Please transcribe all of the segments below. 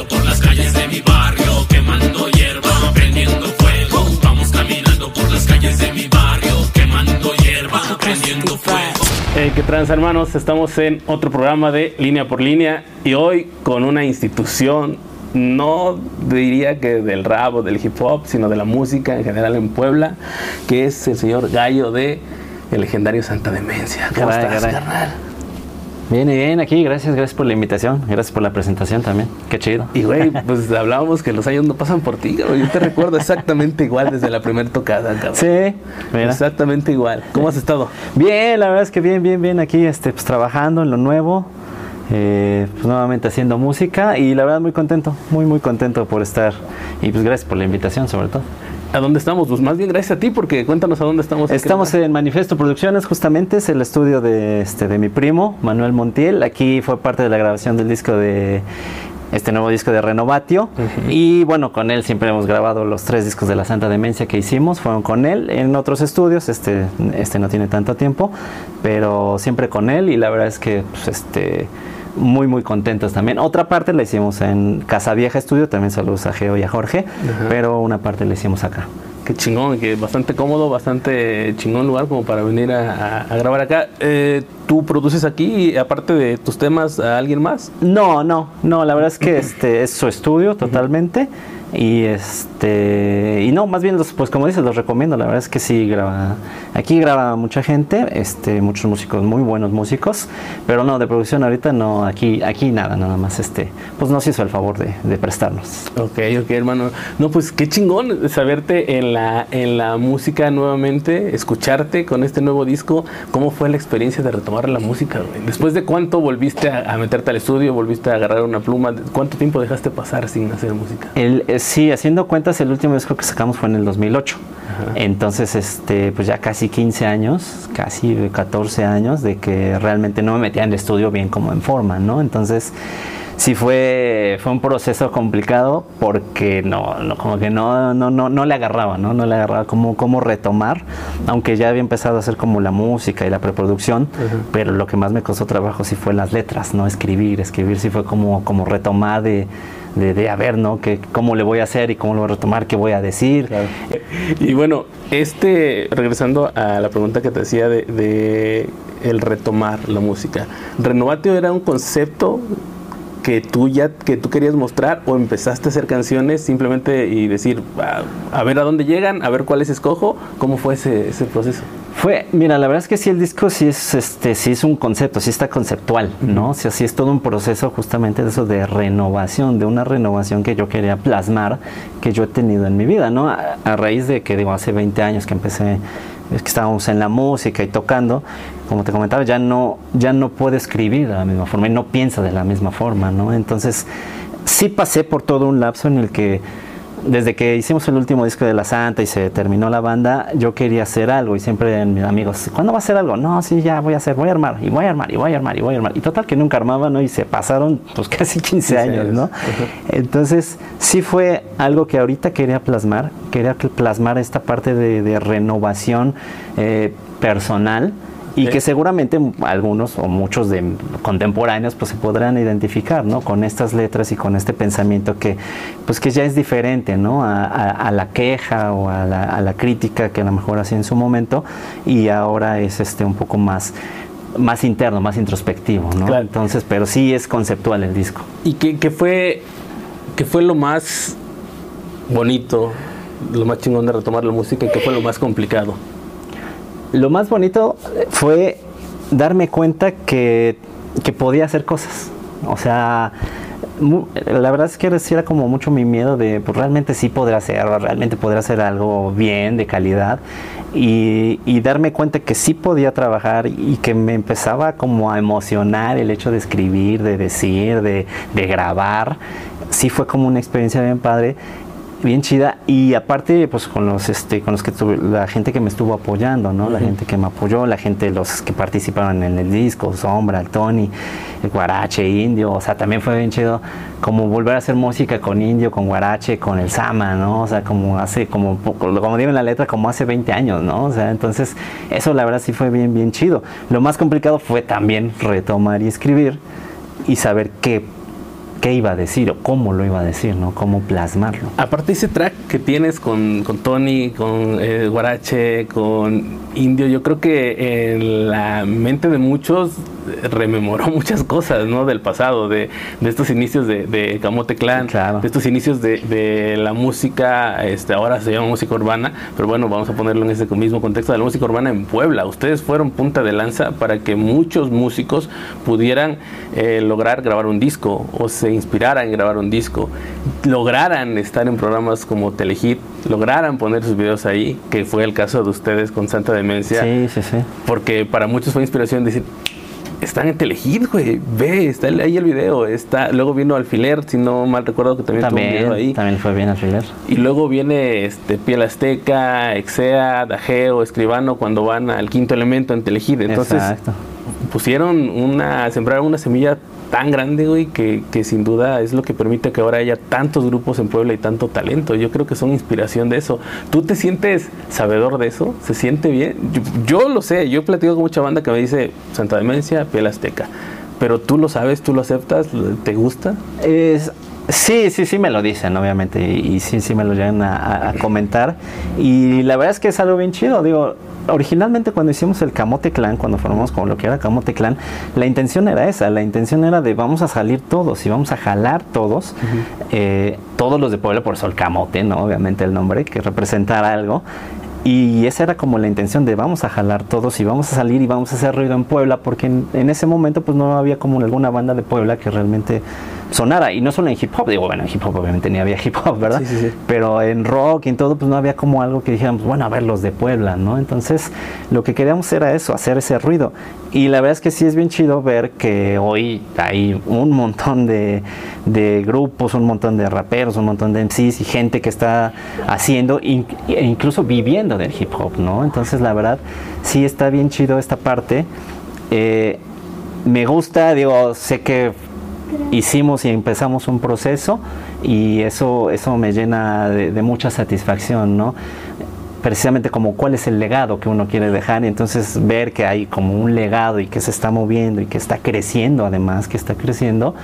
caminando por las calles de mi barrio, quemando hierba, prendiendo fuego. Vamos caminando por las calles de mi barrio, quemando hierba, prendiendo fuego. Hey, ¿Qué trans hermanos? Estamos en otro programa de Línea por Línea y hoy con una institución, no diría que del rap o del hip hop, sino de la música en general en Puebla, que es el señor Gallo de el legendario Santa Demencia. ¿Cómo Caray, estás, caray. carnal? Bien, bien, aquí, gracias, gracias por la invitación, gracias por la presentación también, qué chido. Y güey, pues hablábamos que los años no pasan por ti. Yo te recuerdo exactamente igual desde la primera tocada, cabrón. Sí, mira. Exactamente igual. ¿Cómo has estado? Bien, la verdad es que bien, bien, bien, aquí este, pues, trabajando en lo nuevo, eh, pues nuevamente haciendo música y la verdad muy contento, muy, muy contento por estar y pues gracias por la invitación sobre todo. ¿A dónde estamos? Pues más bien gracias a ti, porque cuéntanos a dónde estamos. Estamos en Manifiesto Producciones, justamente es el estudio de, este, de mi primo, Manuel Montiel. Aquí fue parte de la grabación del disco de este nuevo disco de Renovatio. Y bueno, con él siempre hemos grabado los tres discos de la Santa Demencia que hicimos, fueron con él en otros estudios. Este, este no tiene tanto tiempo, pero siempre con él. Y la verdad es que pues, este, muy, muy contentos también. Otra parte la hicimos en Casa Vieja Estudio, también saludos a Geo y a Jorge, pero una parte la hicimos acá. Qué chingón, que bastante cómodo, bastante chingón lugar como para venir a, a- a grabar acá. Eh, ¿Tú produces aquí, aparte de tus temas, a alguien más? No, no, no, la verdad es que este es su estudio totalmente. Y este y no, más bien los, pues como dices, los recomiendo, la verdad es que sí graba, aquí graba mucha gente, este, muchos músicos, muy buenos músicos, pero no, de producción ahorita no, aquí, aquí nada, nada más este, pues nos hizo el favor de, de prestarnos. Ok, ok, hermano. No, pues qué chingón saberte en la, en la música nuevamente, escucharte con este nuevo disco. ¿Cómo fue la experiencia de retomar la música, güey? ¿Después de cuánto volviste a, a meterte al estudio, volviste a agarrar una pluma? ¿Cuánto tiempo dejaste pasar sin hacer música? El, sí, haciendo cuentas, el último disco que sacamos fue en el 2008. Entonces, este, pues ya casi 15 años, casi 14 años de que realmente no me metía en el estudio bien como en forma, ¿no? Entonces, sí fue, fue un proceso complicado porque no, no como que no, no, no, no le agarraba, ¿no? No le agarraba cómo, cómo retomar, aunque ya había empezado a hacer como la música y la preproducción, pero lo que más me costó trabajo sí fue las letras, ¿no? Escribir, escribir sí fue como, como retomar de, de, de a ver, ¿no? Que, ¿Cómo le voy a hacer y cómo lo voy a retomar, qué voy a decir? Y bueno, este, regresando a la pregunta que te hacía de, de el retomar la música, ¿Renovatio era un concepto que tú ya que tú querías mostrar o empezaste a hacer canciones simplemente y decir a, a ver a dónde llegan, a ver cuáles escojo? ¿Cómo fue ese, ese proceso? Fue, mira, la verdad es que sí el disco sí es, este, sí es un concepto, sí está conceptual, ¿no? O sea, sí es todo un proceso justamente de eso de renovación, de una renovación que yo quería plasmar, que yo he tenido en mi vida, ¿no? A, a raíz de que, digo, hace 20 años que empecé, es que estábamos en la música y tocando, como te comentaba, ya no, ya no puedo escribir de la misma forma y no pienso de la misma forma, ¿no? Entonces, sí pasé por todo un lapso en el que desde que hicimos el último disco de La Santa y se terminó la banda, yo quería hacer algo y siempre mis amigos, ¿cuándo va a hacer algo? No, sí, ya voy a hacer, voy a armar, y voy a armar, y voy a armar, y voy a armar. Y total que nunca armaba, ¿no? Y se pasaron pues casi 15, 15 años. ¿no? Entonces, sí fue algo que ahorita quería plasmar, quería que- plasmar esta parte de, de renovación eh, personal y que seguramente algunos o muchos de contemporáneos pues se podrán identificar, ¿no? Con estas letras y con este pensamiento que pues que ya es diferente, ¿no? A, a- a la queja o a la, a la crítica que a lo mejor hacía en su momento y ahora es este un poco más más interno, más introspectivo, ¿no? Claro. Entonces, pero sí es conceptual el disco. ¿Y qué, qué fue qué fue lo más bonito, lo más chingón de retomar la música y qué fue lo más complicado? Lo más bonito fue darme cuenta que, que podía hacer cosas. O sea, la verdad es que era como mucho mi miedo de, pues realmente sí podré hacerlo, realmente podré hacer algo bien, de calidad. Y, y darme cuenta que sí podía trabajar y que me empezaba como a emocionar el hecho de escribir, de decir, de, de grabar. Sí fue como una experiencia bien padre bien chida. Y aparte pues con los este con los que tuve la gente que me estuvo apoyando no la gente que me apoyó la gente los que participaron en el disco Sombra el Tony el Guarache Indio. O sea también fue bien chido como volver a hacer música con Indio con Guarache con el Sama no o sea como hace como como digo en la letra como hace 20 años no o sea entonces eso la verdad sí fue bien bien chido. Lo más complicado fue también retomar y escribir y saber qué qué iba a decir o cómo lo iba a decir, ¿no? Cómo plasmarlo. Aparte ese track que tienes con, con Tony, con eh, Guarache, con Indio, yo creo que en la mente de muchos rememoró muchas cosas, ¿no? Del pasado, de, de estos inicios de, de Camote Clan, Claro. de estos inicios de, de la música, este, ahora se llama música urbana, pero bueno, vamos a ponerlo en ese mismo contexto de la música urbana en Puebla. Ustedes fueron punta de lanza para que muchos músicos pudieran eh, lograr grabar un disco o se inspiraran en grabar un disco, lograran estar en programas como Telehit, lograran poner sus videos ahí, que fue el caso de ustedes con Santa Demencia, Sí, sí, sí. porque para muchos fue inspiración decir, están en Telehit, güey, ve, está ahí el video, está, luego vino Alfiler, si no mal recuerdo que también, tuvo un video También, ahí. también fue bien alfiler. Y luego viene este, Piel Azteca, Exea, Dajeo, Escribano cuando van al quinto elemento en Telehit. Entonces Exacto. pusieron una, sembraron una semilla tan grande, güey, que, que sin duda es lo que permite que ahora haya tantos grupos en Puebla y tanto talento. Yo creo que son inspiración de eso. ¿Tú te sientes sabedor de eso? ¿Se siente bien? Yo, yo lo sé, yo he platicado con mucha banda que me dice Santa Demencia, Piel Azteca. Pero tú lo sabes, tú lo aceptas, ¿te gusta? Es- sí, sí, sí me lo dicen, obviamente, y, y sí, sí me lo llegan a, comentar. Y la verdad es que es algo bien chido. Digo, originalmente cuando hicimos el Camote Clan, cuando formamos como lo que era Camote Clan, la intención era esa, la intención era de vamos a salir todos y vamos a jalar todos, eh, todos los de Puebla, por eso el Camote, ¿no? Obviamente el nombre, que representara algo. Y esa era como la intención de vamos a jalar todos y vamos a salir y vamos a hacer ruido en Puebla, porque en, en ese momento pues no había como alguna banda de Puebla que realmente sonara. Y no solo en hip hop, digo, bueno, en hip hop obviamente ni había hip hop, ¿verdad? Sí, sí, sí. Pero en rock y en todo pues no había como algo que dijéramos, bueno, a ver, los de Puebla, ¿no? Entonces lo que queríamos era eso, hacer ese ruido. Y la verdad es que sí es bien chido ver que hoy hay un montón de, de grupos, un montón de raperos, un montón de MCs y gente que está haciendo in- e incluso viviendo del hip hop, ¿no? Entonces la verdad sí está bien chido esta parte. Eh, me gusta, digo, sé que hicimos y empezamos un proceso y eso, eso me llena de, de mucha satisfacción, ¿no? Precisamente como cuál es el legado que uno quiere dejar y entonces ver que hay como un legado y que se está moviendo y que está creciendo además, que está creciendo,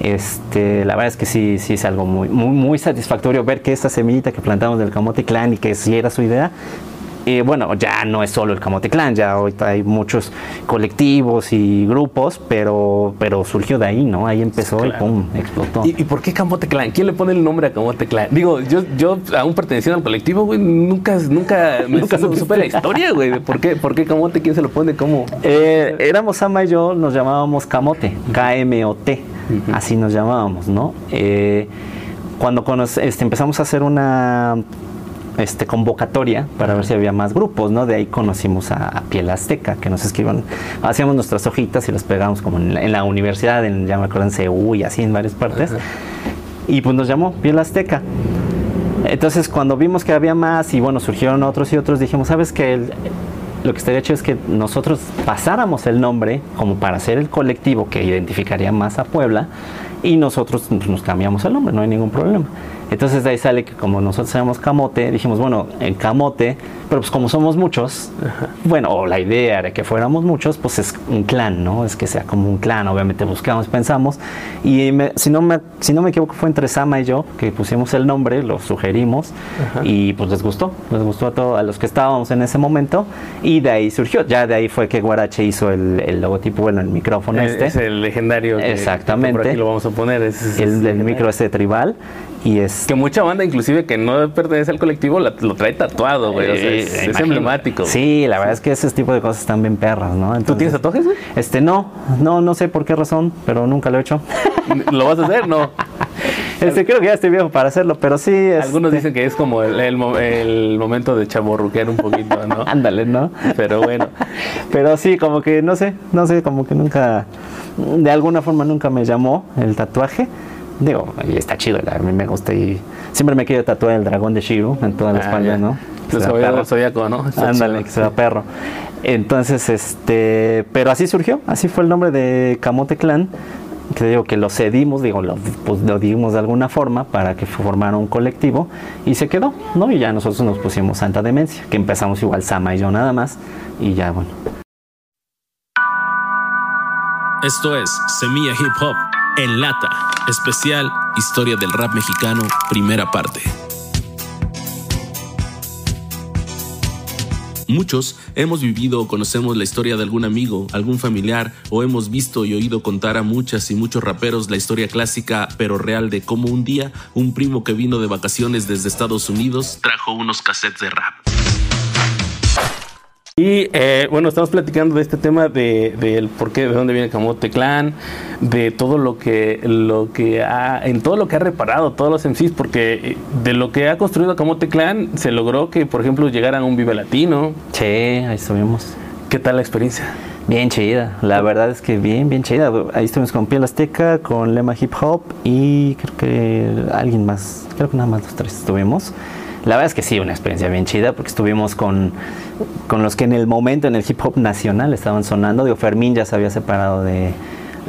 este, la verdad es que sí, sí es algo muy, muy, muy satisfactorio ver que esta semillita que plantamos del Camote Clan y que si era su idea, eh, bueno, ya no es solo el Camote Clan, ya ahorita hay muchos colectivos y grupos, pero, pero surgió de ahí, ¿no? Ahí empezó Claro. y pum, explotó. ¿Y, y por qué Camote Clan? ¿Quién le pone el nombre a Camote Clan? Digo, yo, yo aún perteneciendo al colectivo, güey, nunca, nunca, me Nunca supe la historia, güey. ¿Por qué, ¿Por qué Camote? ¿Quién se lo pone? ¿Cómo? Eh, éramos Sama y yo, nos llamábamos Camote, K-M-O-T, así nos llamábamos, ¿no? Eh, cuando este, empezamos a hacer una este, convocatoria para ver si había más grupos, ¿no? De ahí conocimos a, a Piel Azteca, que nos escriban, hacíamos nuestras hojitas y las pegábamos como en la, en la universidad, en, ya me acuerdo, en CU y así en varias partes. Y pues nos llamó Piel Azteca. Entonces, cuando vimos que había más y bueno, surgieron otros y otros, dijimos, ¿sabes qué? lo que estaría chido es que nosotros pasáramos el nombre como para hacer el colectivo que identificaría más a Puebla y nosotros nos cambiamos el nombre, no hay ningún problema. Entonces de ahí sale que como nosotros somos Camote, dijimos, bueno, en Camote, pero pues como somos muchos, bueno, o la idea era que fuéramos muchos, pues es un clan, ¿no? Es que sea como un clan, obviamente buscamos, pensamos, y me- si, no me, si no me equivoco fue entre Sama y yo que pusimos el nombre, lo sugerimos, y pues les gustó, les gustó a todos, a los que estábamos en ese momento, y de ahí surgió, ya de ahí fue que Guarache hizo el, el logotipo, bueno, el micrófono Es, este. es el legendario. que- Exactamente. que por aquí lo vamos a poner. es- es- el, legendario. micro este tribal y es Que mucha banda, inclusive que no pertenece al colectivo, la- lo trae tatuado, güey. O sea, es, Eh, es imagino. emblemático. güey. Sí, la verdad es que ese tipo de cosas están bien perras, ¿no? ¿Tú tienes tatuajes, güey? Este no, no, no sé por qué razón, pero nunca lo he hecho. ¿Lo vas a hacer? No. Este creo que ya estoy viejo para hacerlo, pero sí. Algunos este, dicen que es como el, el mo- el momento de chaborruquear un poquito, ¿no? Ándale, ¿no? Pero bueno. Pero sí, como que no sé, no sé, como que nunca, de alguna forma nunca me llamó el tatuaje. Digo, y está chido, a mí me gusta y siempre me quiero tatuar el dragón de Shiru en toda la Ah, espalda, ya. ¿no? El zodiaco- ¿no? Está Ándale, chido. que sea perro. Entonces, este, pero así surgió, así fue el nombre de Camote Clan, que digo que lo cedimos, digo, lo, pues, lo dimos de alguna forma para que formara un colectivo y se quedó, ¿no? Y ya nosotros nos pusimos Santa Demencia, que empezamos igual Sama y yo nada más, y ya, bueno. Esto es Semilla Hip Hop En Lata, especial Historia del Rap Mexicano, primera parte. Muchos hemos vivido o conocemos la historia de algún amigo, algún familiar, o hemos visto y oído contar a muchas y muchos raperos la historia clásica pero real de cómo un día un primo que vino de vacaciones desde Estados Unidos trajo unos cassettes de rap. Y eh, bueno, estamos platicando de este tema de, del por qué, de dónde viene Camote Clan, de todo lo que, lo que ha, en todo lo que ha reparado todos los MCs, porque eh, de lo que ha construido Camote Clan se logró que, por ejemplo, llegaran a un Vive Latino. Sí, ahí estuvimos. ¿Qué tal la experiencia? Bien chida, la verdad es que bien, bien chida. Ahí estuvimos con Piel Azteca, con Lema Hip Hop y creo que alguien más, creo que nada más los tres estuvimos. La verdad es que sí, una experiencia bien chida porque estuvimos con, con los que en el momento en el hip hop nacional estaban sonando. Digo, Fermín ya se había separado de,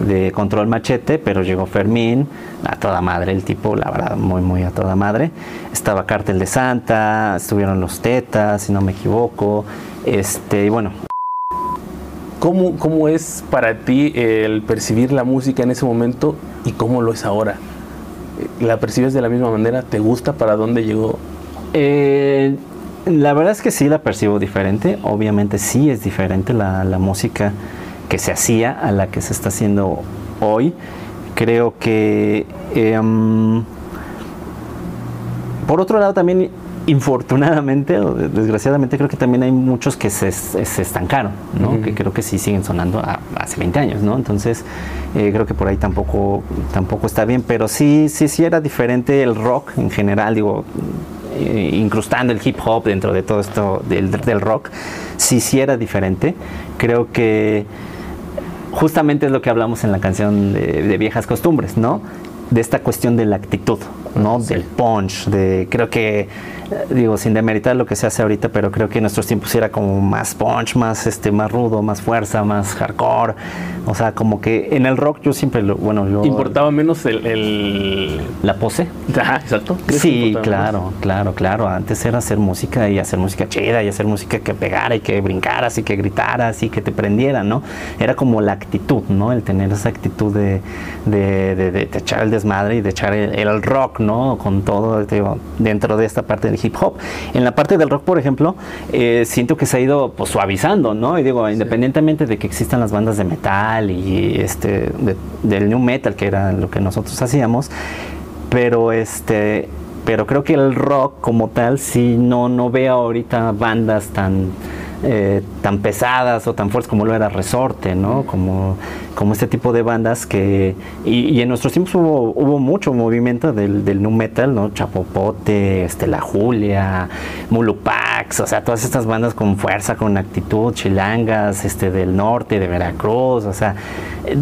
de Control Machete, pero llegó Fermín, a toda madre el tipo, la verdad, muy, muy a toda madre. Estaba Cártel de Santa, estuvieron los Tetas, si no me equivoco. Este, y bueno, ¿Cómo, ¿Cómo es para ti el percibir la música en ese momento y cómo lo es ahora? ¿La percibes de la misma manera? ¿Te gusta para dónde llegó? Eh, la verdad es que sí la percibo diferente. Obviamente sí es diferente la, la música que se hacía a la que se está haciendo hoy. Creo que... em, por otro lado también, infortunadamente o de- desgraciadamente, creo que también hay muchos que se, se estancaron, ¿no? Que creo que sí siguen sonando a- hace 20 años, ¿no? Entonces, eh, creo que por ahí tampoco, tampoco está bien, pero sí, sí, sí era diferente el rock en general, digo, incrustando el hip hop dentro de todo esto del, rock, sí, sí era diferente. Creo que justamente es lo que hablamos en la canción de Viejas Costumbres, ¿no? De esta cuestión de la actitud, ¿no? Del punch, de creo que, eh, digo, sin demeritar lo que se hace ahorita, pero creo que en nuestros tiempos era como más punch, más, este, más rudo, más fuerza, más hardcore. O sea, como que en el rock yo siempre, lo, bueno, yo... ¿Importaba menos el... el... La pose. Ajá, exacto. ¿Crees que Sí, menos? claro, claro, claro. Antes era hacer música y hacer música chida y hacer música que pegara y que brincaras y que gritaras y que te prendiera, ¿no? Era como la actitud, ¿no? El tener esa actitud de, de, de- de- de echar el desmadre y de echar el, el rock, ¿no? Con todo, digo, dentro de esta parte del hip hop. En la parte del rock, por ejemplo, eh, siento que se ha ido pues, suavizando, ¿no? Y digo, independientemente de que existan las bandas de metal y este de- del new metal, que era lo que nosotros hacíamos, pero este pero creo que el rock como tal sí no no veo ahorita bandas tan eh, tan pesadas o tan fuertes como lo era Resorte, ¿no? Como, como este tipo de bandas que... Y, y en nuestros tiempos hubo, hubo mucho movimiento del, del nu metal, ¿no? Chapopote, este, La Julia, Mulupax, o sea, todas estas bandas con fuerza, con actitud, chilangas, este, del norte, de Veracruz, o sea,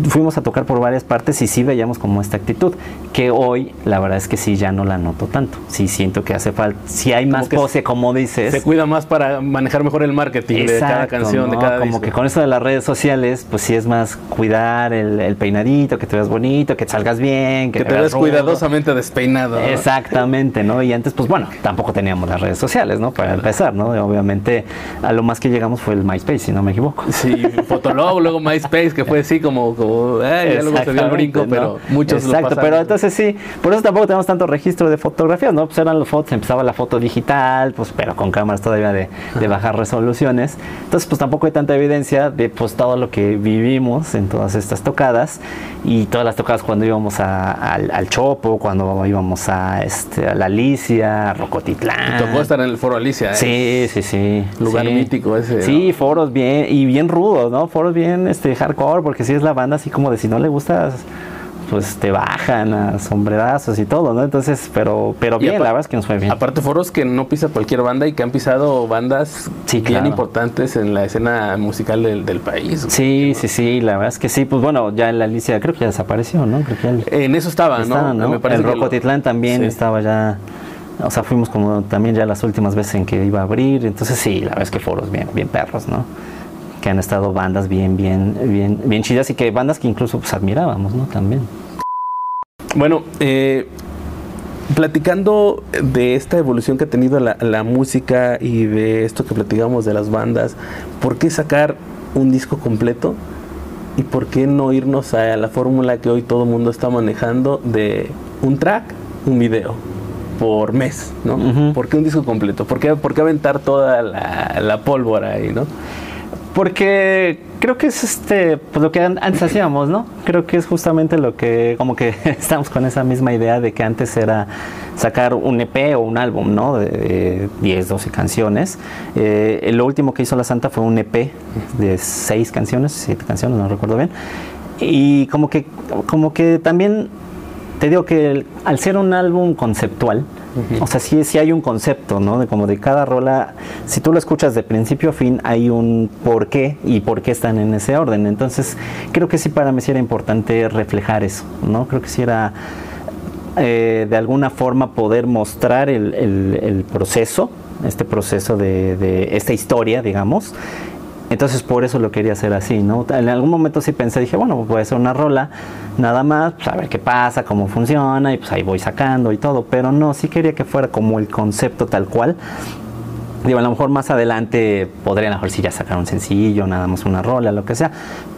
fuimos a tocar por varias partes y sí veíamos como esta actitud, que hoy la verdad es que sí ya no la noto tanto, sí siento que hace falta, si hay más que pose, como dices. Se cuida más para manejar mejor el marketing de cada Exacto, canción, de ¿no? cada Como disco. que con eso de las redes sociales, pues sí es más cuidar el, el peinadito, que te veas bonito, que te salgas bien, que, que te rudo. cuidadosamente despeinado. ¿no? Exactamente, ¿no? Y antes, pues bueno, tampoco teníamos las redes sociales, ¿no? Para empezar, ¿no? Obviamente, a lo más que llegamos fue el MySpace, si no me equivoco. Sí, Fotolog, luego MySpace, que fue así como, como eh, ya luego se dio el brinco, Exactamente, pero ¿no? muchos lo Exacto, pasaron. pero entonces sí, por eso tampoco tenemos tanto registro de fotografías, ¿no? Pues eran las fotos, empezaba la foto digital, pues pero con cámaras todavía de, de bajar resoluciones. Entonces, pues tampoco hay tanta evidencia de pues todo lo que vivimos en todas estas tocadas y todas las tocadas cuando íbamos a- al, al Chopo, cuando íbamos a, este, a la Alicia, a Rocotitlán. Tocó estar en el foro Alicia, ¿eh? Sí, sí, sí. Lugar sí. mítico ese, Sí, ¿no? foros bien, y bien rudos, ¿no? Foros bien este, hardcore, porque sí es la banda así como de si no le gustas, pues te bajan a sombrerazos y todo, ¿no? Entonces, pero, pero bien, la verdad es que nos fue bien. Aparte foros que no pisa cualquier banda y que han pisado bandas Sí, bien claro. importantes en la escena musical del, del país. Sí, sí, sí, la verdad es que sí, pues bueno, ya en la Alicia creo que ya desapareció, ¿no? Creo que ya En eso estaba, estaba, ¿no? ¿no? Me parece el que lo- Rocotitlán también Sí. estaba ya, o sea, fuimos como también ya las últimas veces en que iba a abrir, entonces sí, la verdad es que foros bien, bien perros, ¿no? Que han estado bandas bien, bien, bien, bien chidas y que bandas que incluso pues admirábamos, ¿no? También. Bueno, eh, platicando de esta evolución que ha tenido la, la música y de esto que platicamos de las bandas, ¿por qué sacar un disco completo ¿Y por qué no irnos a la fórmula que hoy todo el mundo está manejando de un track, un video? por mes, ¿no? ¿Por qué un disco completo? ¿Por qué, por qué aventar toda la, la, pólvora ahí, no? Porque creo que es este pues lo que antes hacíamos, ¿no? Creo que es justamente lo que como que estamos con esa misma idea de que antes era sacar un EP o un álbum, ¿no? De, 10, 12 canciones. Eh, lo último que hizo La Santa fue un EP de 6 canciones, 7 canciones, no recuerdo bien. Y como que como que también te digo que al ser un álbum conceptual, o sea, sí, sí hay un concepto, ¿no? De como de cada rola, si tú lo escuchas de principio a fin, hay un por qué y por qué están en ese orden. Entonces, creo que sí para mí sí era importante reflejar eso, ¿no? Creo que sí era eh, de alguna forma poder mostrar el, proceso, este proceso de, de esta historia, digamos, entonces por eso lo quería hacer así, ¿no? En algún momento sí pensé, dije, bueno, pues voy a hacer una rola, nada más, pues a ver qué pasa, cómo funciona, y pues ahí voy sacando y todo, pero no, sí quería que fuera como el concepto tal cual. Digo, a lo mejor más adelante podrían a lo mejor sí ya sacar un sencillo, nada más una rola, lo que sea,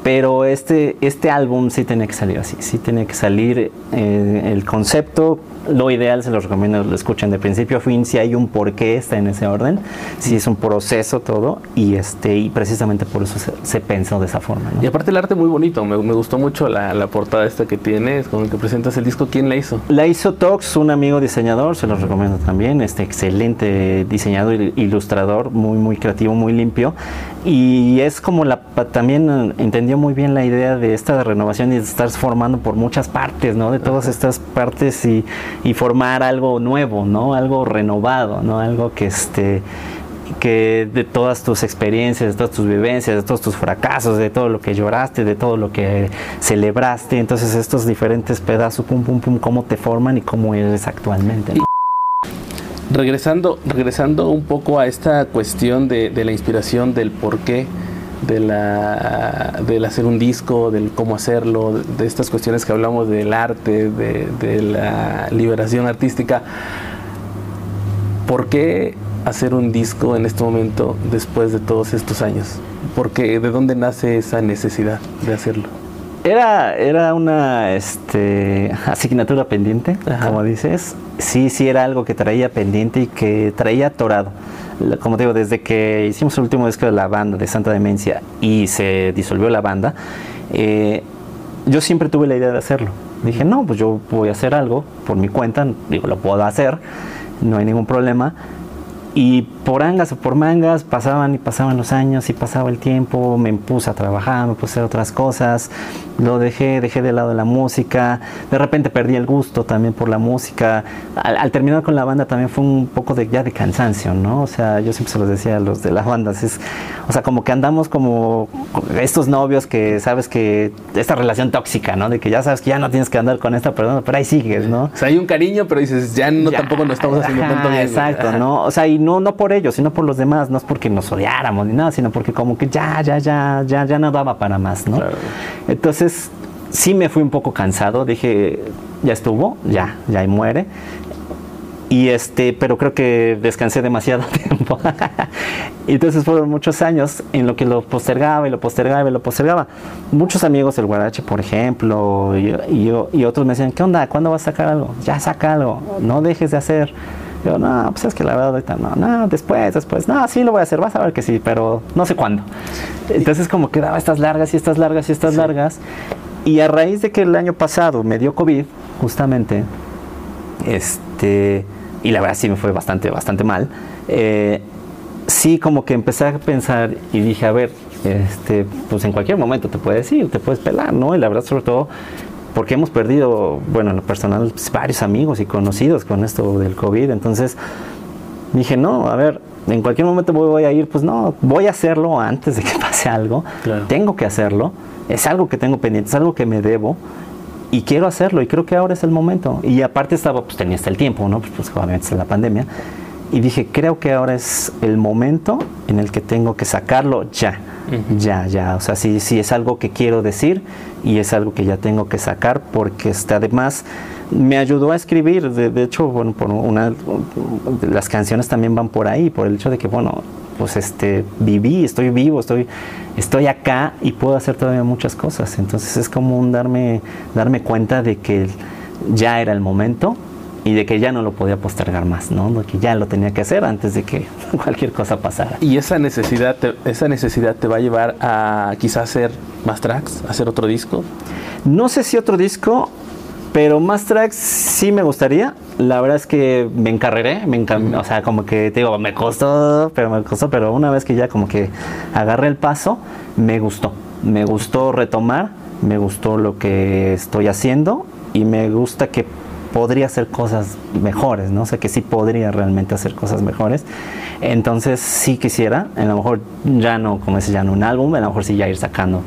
pero este, este álbum sí tiene que salir así, sí tiene que salir eh, el concepto lo ideal, se los recomiendo, lo escuchen de principio a fin, si hay un porqué, está en ese orden, si es un proceso todo, y este y precisamente por eso se, pensó de esa forma. Y aparte el arte muy bonito, me, gustó mucho la, portada esta que tienes, con el que presentas el disco, ¿quién la hizo? La hizo Tox, un amigo diseñador, se los recomiendo también, este excelente diseñador, ilustrador, muy, muy creativo, muy limpio, y es como la, también entendió muy bien la idea de esta renovación y de estar formando por muchas partes, ¿no? De todas estas partes y y formar algo nuevo, ¿no? Algo renovado, ¿no? Algo que este que de todas tus experiencias, de todas tus vivencias, de todos tus fracasos, de todo lo que lloraste, de todo lo que celebraste, entonces estos diferentes pedazos, pum, pum, pum, cómo te forman y cómo eres actualmente. Regresando, regresando un poco a esta cuestión de, de la inspiración, del por qué de la, del hacer un disco, del cómo hacerlo, de estas cuestiones que hablamos del arte, de, la liberación artística. ¿Por qué hacer un disco en este momento después de todos estos años? Porque ¿De dónde nace esa necesidad de hacerlo? Era, era una este, asignatura pendiente, como dices. Sí, sí, era algo que traía pendiente y que traía atorado como digo, desde que hicimos el último disco de la banda de Santa Demencia y se disolvió la banda, eh, yo siempre tuve la idea de hacerlo. Dije, no, pues yo voy a hacer algo por mi cuenta, digo, lo puedo hacer, no hay ningún problema. Y por angas o por mangas pasaban y pasaban los años y pasaba el tiempo, me puse a trabajar, me puse a hacer otras cosas, lo dejé, dejé de lado la música, de repente perdí el gusto también por la música. Al, terminar con la banda también fue un poco de ya de cansancio, ¿no? O sea, yo siempre se los decía a los de las bandas, es, o sea, como que andamos como estos novios que sabes que esta relación tóxica, ¿no? De que ya sabes que ya no tienes que andar con esta persona, pero ahí sigues, ¿no? O sea, hay un cariño, pero dices, ya no tampoco nos estamos haciendo tanto bien. Exacto, ¿no? O sea, y no, no por ellos, sino por los demás, no es porque nos odiáramos ni nada, sino porque como que ya, ya, ya, ya, ya no daba para más, ¿no? Entonces, sí me fui un poco cansado, dije, ya estuvo, ya, ya ahí muere. Y este, pero creo que descansé demasiado tiempo. y entonces fueron muchos años en lo que lo postergaba y lo postergaba y lo postergaba. Muchos amigos del Guarache, por ejemplo, y, y otros me decían, ¿qué onda? ¿Cuándo vas a sacar algo? Ya saca algo, no dejes de hacer. Yo, no, pues es que la verdad ahorita no, no, después, después, no, sí lo voy a hacer, vas a ver que sí, pero no sé cuándo. Entonces como quedaba estas largas y estas largas y estas largas. Y a raíz de que el año pasado me dio COVID, justamente, este, y la verdad sí me fue bastante, bastante mal, eh, sí como que empecé a pensar y dije, a ver, este, pues en cualquier momento te puedes ir, te puedes pelar, ¿no? Y la verdad sobre todo porque hemos perdido, bueno, en lo personal, pues, varios amigos y conocidos con esto del COVID. Entonces dije, no, a ver, en cualquier momento voy a ir, pues no, voy a hacerlo antes de que pase algo. Tengo que hacerlo. Es algo que tengo pendiente, es algo que me debo. Y quiero hacerlo y creo que ahora es el momento. Y aparte estaba, pues tenía hasta el tiempo, ¿no? Pues, pues obviamente está la pandemia. Y dije, creo que ahora es el momento en el que tengo que sacarlo ya ya, ya, o sea, sí, sí es algo que quiero decir y es algo que ya tengo que sacar porque este, además me ayudó a escribir, de, hecho, bueno, por una, las canciones también van por ahí, por el hecho de que, bueno, pues este, viví, estoy vivo, estoy, estoy acá y puedo hacer todavía muchas cosas. Entonces es como un darme, darme cuenta de que ya era el momento y de que ya no lo podía postergar más, ¿no? De que ya lo tenía que hacer antes de que cualquier cosa pasara. Y esa necesidad, te, esa necesidad te va a llevar a quizás hacer más tracks, hacer otro disco. No sé si otro disco, pero más tracks sí me gustaría. La verdad es que me encarreré, me o sea, como que te digo, me costó, pero me costó, pero una vez que ya como que agarré el paso, me gustó. Me gustó retomar, me gustó lo que estoy haciendo y me gusta que podría hacer cosas mejores, ¿no? O sea, que sí podría realmente hacer cosas mejores. Entonces, sí quisiera, a lo mejor ya no, como dice, ya no un álbum, a lo mejor sí ya ir sacando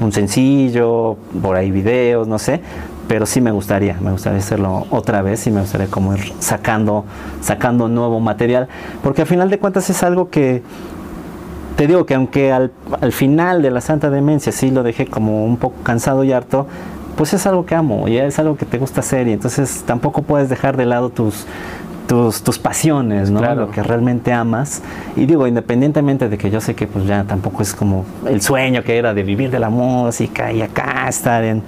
un sencillo, por ahí videos, no sé, pero sí me gustaría, me gustaría hacerlo otra vez y me gustaría como ir sacando, sacando nuevo material, porque al final de cuentas es algo que, te digo que aunque al, al final de la Santa Demencia sí lo dejé como un poco cansado y harto, pues es algo que amo y es algo que te gusta hacer y entonces tampoco puedes dejar de lado tus, tus, tus, pasiones, ¿no? Lo que realmente amas. Y digo, independientemente de que yo sé que pues ya tampoco es como el sueño que era de vivir de la música y acá estar en,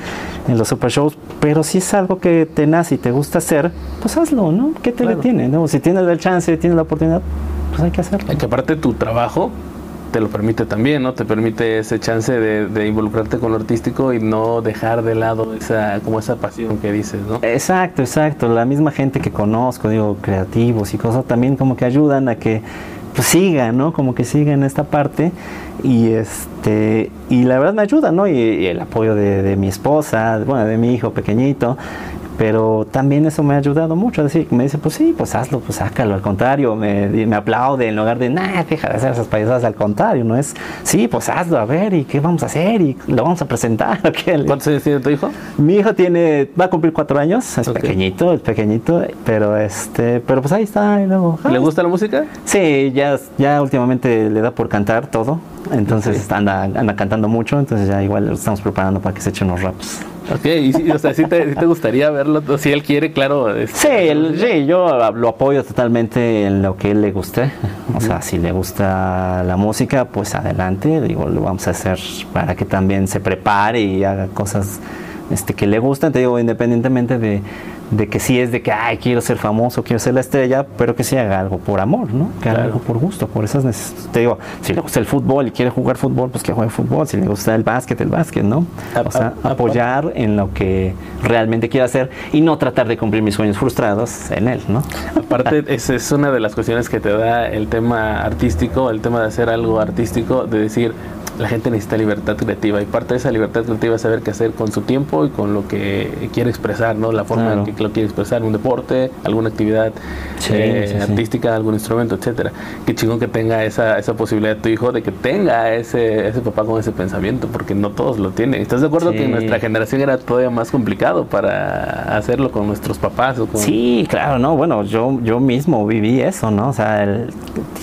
en los super shows, pero si es algo que te nace y te gusta hacer, pues hazlo, ¿no? ¿Qué te detiene? ¿no? Si tienes el chance, tienes la oportunidad, pues hay que hacerlo. Que aparte tu trabajo te lo permite también, ¿no? Te permite ese chance de, involucrarte con lo artístico y no dejar de lado esa, como esa pasión que dices, ¿no? Exacto, exacto. La misma gente que conozco, digo, creativos y cosas, también como que ayudan a que pues sigan, ¿no? Como que sigan esta parte y este y la verdad me ayuda, ¿no? Y, el apoyo de, mi esposa, bueno, de mi hijo pequeñito pero también eso me ha ayudado mucho. Decir, me dice, pues sí, pues hazlo, pues sácalo. Al contrario, me, me aplaude en lugar de, nah, deja de hacer esas payasadas. Al contrario, no es, sí, pues hazlo, a ver, ¿y qué vamos a hacer? ¿Y lo vamos a presentar? ¿Cuántos años tiene tu hijo? Mi hijo tiene, va a cumplir cuatro años, es pequeñito, es pequeñito, pero este, pero pues ahí está. Y luego, ¿Le gusta la música? Sí, ya, ya últimamente le da por cantar todo. Entonces anda, anda cantando mucho, entonces ya igual lo estamos preparando para que se eche unos raps. Ok, y, o sea, ¿sí te, te, gustaría verlo, si él quiere, claro. Este, sí, sí, yo lo apoyo totalmente en lo que él le guste. O sea, si le gusta la música, pues adelante, digo, lo vamos a hacer para que también se prepare y haga cosas este, que le gustan, te digo, independientemente de de que sí es de que, ay, quiero ser famoso, quiero ser la estrella, pero que sí haga algo por amor, ¿no? Que haga algo por gusto, por esas necesidades. Te digo, si le gusta el fútbol y quiere jugar fútbol, pues que juegue fútbol. Si le gusta el básquet, el básquet, ¿no? O sea, apoyar en lo que realmente quiere hacer y no tratar de cumplir mis sueños frustrados en él, ¿no? Aparte, esa es una de las cuestiones que te da el tema artístico, el tema de hacer algo artístico, de decir, la gente necesita libertad creativa y parte de esa libertad creativa es saber qué hacer con su tiempo y con lo que quiere expresar, ¿no? La forma en que lo quiere expresar, un deporte, alguna actividad eh, artística, algún instrumento, etcétera. Qué chingón que tenga esa, esa posibilidad tu hijo de que tenga ese, ese papá con ese pensamiento, porque no todos lo tienen. ¿Estás de acuerdo que en nuestra generación era todavía más complicado para hacerlo con nuestros papás? O Sí, claro, no, bueno, yo, yo mismo viví eso, ¿no? O sea, el,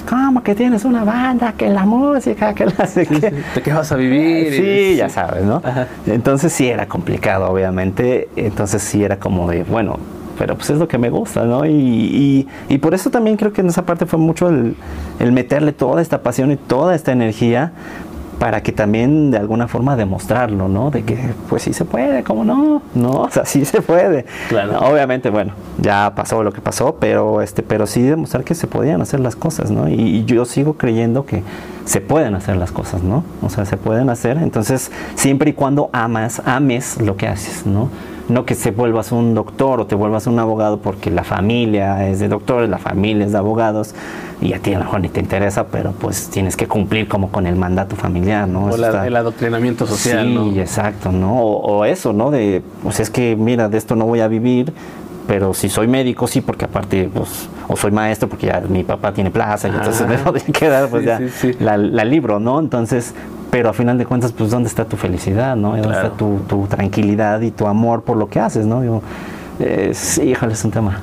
¿cómo que tienes una banda? Que la música, que la... Que, ¿De qué vas a vivir? Sí, ya sabes, ¿no? Entonces sí era complicado, obviamente. Entonces sí era como de, bueno, pero pues es lo que me gusta, ¿no? Y, y, por eso también creo que en esa parte fue mucho el, el, meterle toda esta pasión y toda esta energía para que también de alguna forma demostrarlo, ¿no? De que pues sí se puede, ¿cómo no? No, o sea, sí se puede. Claro. Obviamente, bueno, ya pasó lo que pasó, pero este, pero sí demostrar que se podían hacer las cosas, ¿no? Y, yo sigo creyendo que se pueden hacer las cosas, ¿no? O sea, se pueden hacer, entonces siempre y cuando amas, ames lo que haces, ¿no? No que se vuelvas un doctor o te vuelvas un abogado porque la familia es de doctores, la familia es de abogados y a ti a lo mejor ni te interesa, pero pues tienes que cumplir como con el mandato familiar, ¿no? O el adoctrinamiento social, sí, exacto, ¿no? O, eso, ¿no? De, pues es que mira, de esto no voy a vivir, pero si soy médico, sí, porque aparte, pues, o soy maestro, porque ya mi papá tiene plaza, y entonces me voy a quedar, pues ya, La, la, libro, ¿no? Entonces, pero a final de cuentas, pues, ¿dónde está tu felicidad, no? ¿Dónde está tu, tu, tranquilidad y tu amor por lo que haces, no? Eh, sí, híjole, es un tema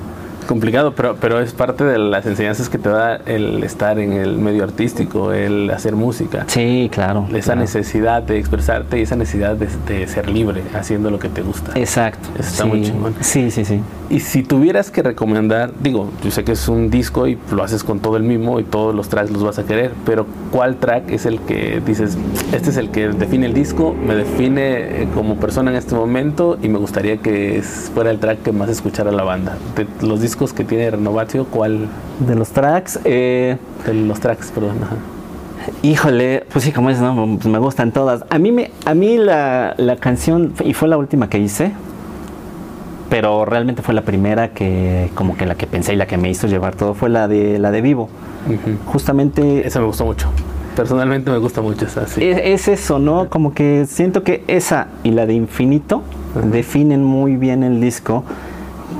complicado, pero, pero es parte de las enseñanzas que te da el estar en el medio artístico, el hacer música. Sí, claro. Esa claro. necesidad de expresarte y esa necesidad de, de ser libre haciendo lo que te gusta. Exacto. Eso está sí. muy chingón. Sí, sí, sí. Y si tuvieras que recomendar, digo, yo sé que es un disco y lo haces con todo el mismo y todos los tracks los vas a querer, pero ¿cuál track es el que dices, este es el que define el disco, me define eh, como persona en este momento y me gustaría que fuera el track que más escuchara la banda? De los discos que tiene Renovatio, ¿cuál De los tracks, eh, de los tracks, perdón? ajá. híjole, pues sí, como es, ¿no? Pues me gustan todas. A mí, me, a mí la, la canción, y fue la última que hice, pero realmente fue la primera que, como que la que pensé y la que me hizo llevar todo, fue la de, la de Vivo. Justamente Esa me gustó mucho. Personalmente me gusta mucho esa, sí. Es, es eso, ¿no? Como que siento que esa y la de Infinito definen muy bien el disco,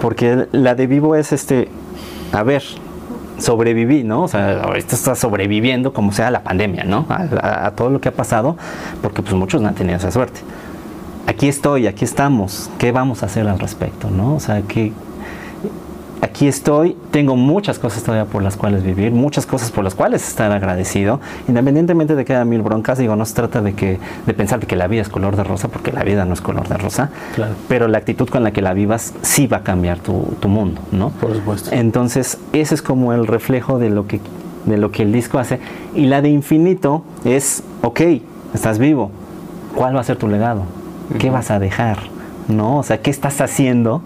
porque la de Vivo es este, a ver, sobreviví, ¿no? O sea, ahorita está sobreviviendo como sea la pandemia, ¿no? A, a- todo lo que ha pasado, porque pues muchos no han tenido esa suerte. Aquí estoy, aquí estamos, ¿qué vamos a hacer al respecto, no? O sea, que aquí estoy, tengo muchas cosas todavía por las cuales vivir, muchas cosas por las cuales estar agradecido, independientemente de que haya mil broncas, digo, no se trata de que de pensar de que la vida es color de rosa, porque la vida no es color de rosa, Claro. pero la actitud con la que la vivas sí va a cambiar tu, tu mundo, ¿no? Por supuesto. Entonces, ese es como el reflejo de lo que de lo que el disco hace y la de infinito es, ok, estás vivo. ¿Cuál va a ser tu legado? ¿Qué vas a dejar? ¿No? O sea, ¿qué estás haciendo?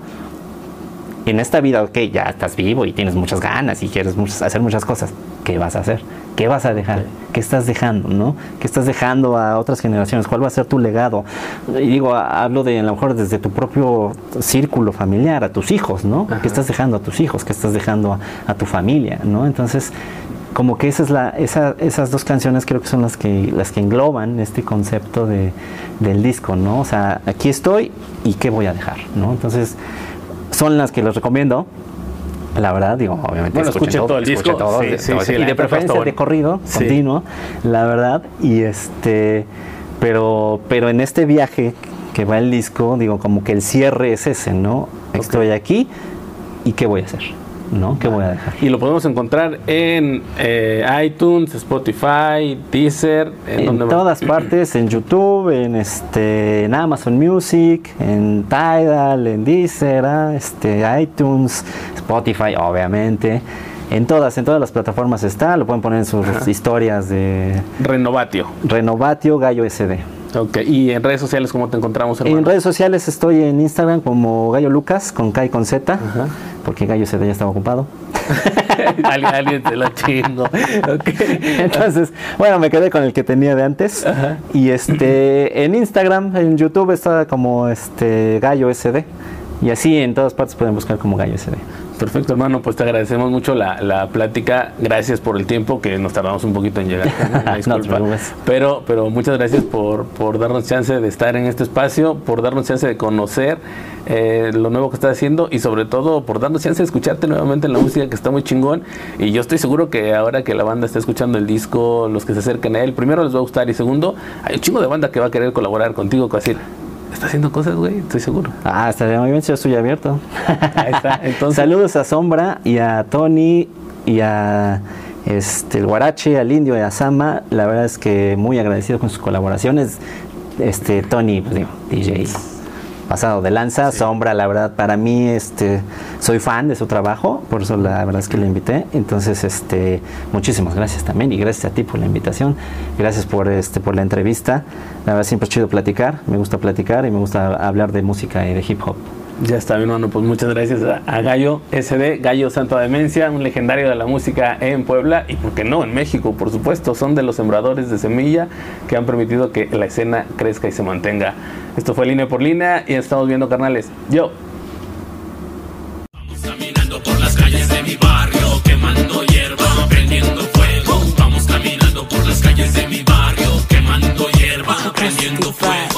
En esta vida, ok, ya estás vivo y tienes muchas ganas y quieres muchas- hacer muchas cosas. ¿Qué vas a hacer? ¿Qué vas a dejar? ¿Qué estás dejando? ¿no? ¿Qué estás dejando a otras generaciones? ¿Cuál va a ser tu legado? Y digo, hablo de a lo mejor desde tu propio círculo familiar, a tus hijos, ¿no? Ajá. ¿Qué estás dejando a tus hijos? ¿Qué estás dejando a, a tu familia? ¿no? Entonces, como que esa es la, esa- esas dos canciones creo que son las que, las que engloban este concepto de, del disco, ¿no? O sea, aquí estoy y qué voy a dejar, ¿no? Entonces, son las que les recomiendo. La verdad, digo, obviamente Bueno, escuchen todo el disco. todo, Sí, de- sí, todo, sí, y de preferencia de corrido, continuo, la verdad. Y este, pero, pero en este viaje que va el disco, digo, como que el cierre es ese, ¿no? Estoy aquí y qué voy a hacer, ¿no? ¿Qué voy a dejar? Y lo podemos encontrar en eh, iTunes, Spotify, Deezer, en, En todas partes, en YouTube, en este, en Amazon Music, en Tidal, en Deezer, ah, este, iTunes, Spotify, obviamente. En todas, en todas las plataformas está, lo pueden poner en sus historias de Renovatio. Renovatio Gallo SD. Ok. Y en redes sociales, ¿cómo te encontramos, hermano? En redes sociales estoy en Instagram como Gallo Lucas, con K y con Z, Ajá. Porque Gallo ya estaba ocupado. alguien, te lo chingo. Entonces, bueno, me quedé con el que tenía de antes. Ajá. Y este, en Instagram, en YouTube está como este Gallo SD. Y así en todas partes pueden buscar como Gallo SD. Perfecto, hermano. Pues te agradecemos mucho la, la plática. Gracias por el tiempo que nos tardamos un poquito en llegar. No disculpa. preocupes. pero, pero muchas gracias por, por darnos chance de estar en este espacio, por darnos chance de conocer eh, lo nuevo que estás haciendo y sobre todo por darnos chance de escucharte nuevamente en la música que está muy chingón. Y yo estoy seguro que ahora que la banda está escuchando el disco, los que se acercan a él, primero les va a gustar y segundo, hay un chingo de banda que va a querer colaborar contigo, decir, está haciendo cosas, güey, estoy seguro. Ah, estaría muy bien si yo estoy abierto. Ahí está. Entonces, Saludos a Sombra y a Tony y a este, el Guarache, al Indio y a Sama. La verdad es que muy agradecido con sus colaboraciones. Este, Tony, pues digo, DJ pasado de lanza. Sombra, la verdad, para mí, este, soy fan de su trabajo, por eso la verdad es que le invité. Entonces, este, muchísimas gracias también y gracias a ti por la invitación. Gracias por, este, por la entrevista. La verdad, siempre es chido platicar. Me gusta platicar y me gusta hablar de música y de hip hop. Ya está, mi hermano, pues muchas gracias a Gallo SD, Gallo Santa Demencia, un legendario de la música en Puebla y, ¿por qué no?, en México, por supuesto. Son de los sembradores de semilla que han permitido que la escena crezca y se mantenga. Esto fue Línea por Línea y estamos viendo, carnales. Yo. Vamos caminando por las calles de mi barrio, quemando hierba, prendiendo fuego. Vamos caminando por las calles de mi barrio, quemando hierba, prendiendo fuego.